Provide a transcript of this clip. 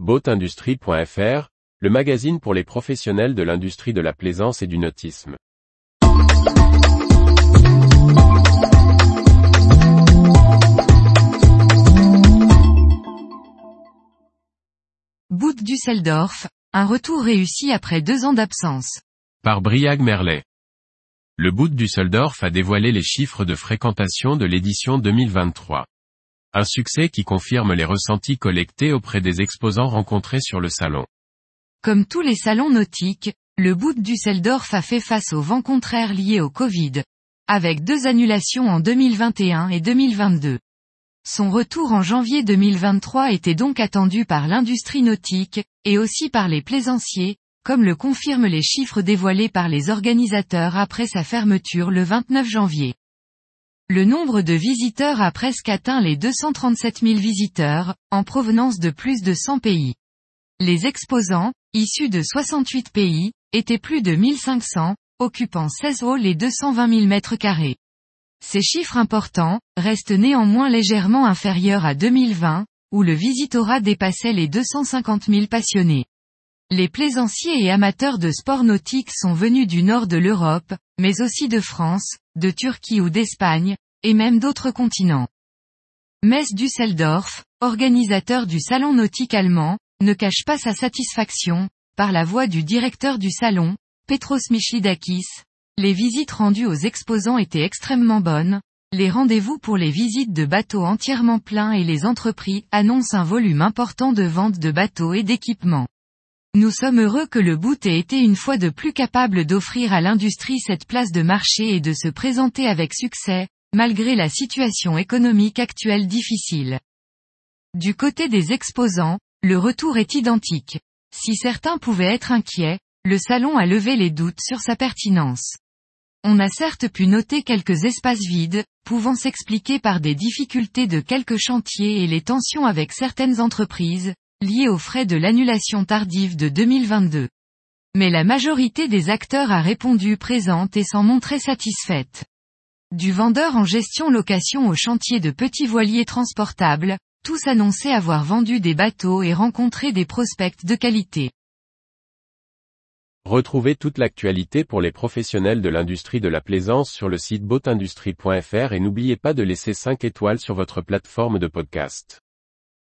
Boatindustrie.fr, le magazine pour les professionnels de l'industrie de la plaisance et du nautisme. Boot Düsseldorf, un retour réussi après deux ans d'absence. Par Briag Merlet. Le Boot Düsseldorf a dévoilé les chiffres de fréquentation de l'édition 2023. Un succès qui confirme les ressentis collectés auprès des exposants rencontrés sur le salon. Comme tous les salons nautiques, le Boot Düsseldorf a fait face au vent contraire lié au Covid, avec deux annulations en 2021 et 2022. Son retour en janvier 2023 était donc attendu par l'industrie nautique, et aussi par les plaisanciers, comme le confirment les chiffres dévoilés par les organisateurs après sa fermeture le 29 janvier. Le nombre de visiteurs a presque atteint les 237 000 visiteurs, en provenance de plus de 100 pays. Les exposants, issus de 68 pays, étaient plus de 1500, occupant 16 halls et 220 000 mètres carrés. Ces chiffres importants, restent néanmoins légèrement inférieurs à 2020, où le visitorat dépassait les 250 000 passionnés. Les plaisanciers et amateurs de sport nautique sont venus du nord de l'Europe, mais aussi de France, de Turquie ou d'Espagne, et même d'autres continents. Mess Düsseldorf, organisateur du salon nautique allemand, ne cache pas sa satisfaction, par la voix du directeur du salon, Petros Michlidakis, les visites rendues aux exposants étaient extrêmement bonnes, les rendez-vous pour les visites de bateaux entièrement pleins et les entreprises annoncent un volume important de ventes de bateaux et d'équipements. Nous sommes heureux que le boot ait été une fois de plus capable d'offrir à l'industrie cette place de marché et de se présenter avec succès, malgré la situation économique actuelle difficile. Du côté des exposants, le retour est identique. Si certains pouvaient être inquiets, le salon a levé les doutes sur sa pertinence. On a certes pu noter quelques espaces vides, pouvant s'expliquer par des difficultés de quelques chantiers et les tensions avec certaines entreprises, liées aux frais de l'annulation tardive de 2022. Mais la majorité des acteurs a répondu présente et s'en montrait satisfaite. Du vendeur en gestion location au chantier de petits voiliers transportables, tous annonçaient avoir vendu des bateaux et rencontré des prospects de qualité. Retrouvez toute l'actualité pour les professionnels de l'industrie de la plaisance sur le site boatindustrie.fr et n'oubliez pas de laisser 5 étoiles sur votre plateforme de podcast.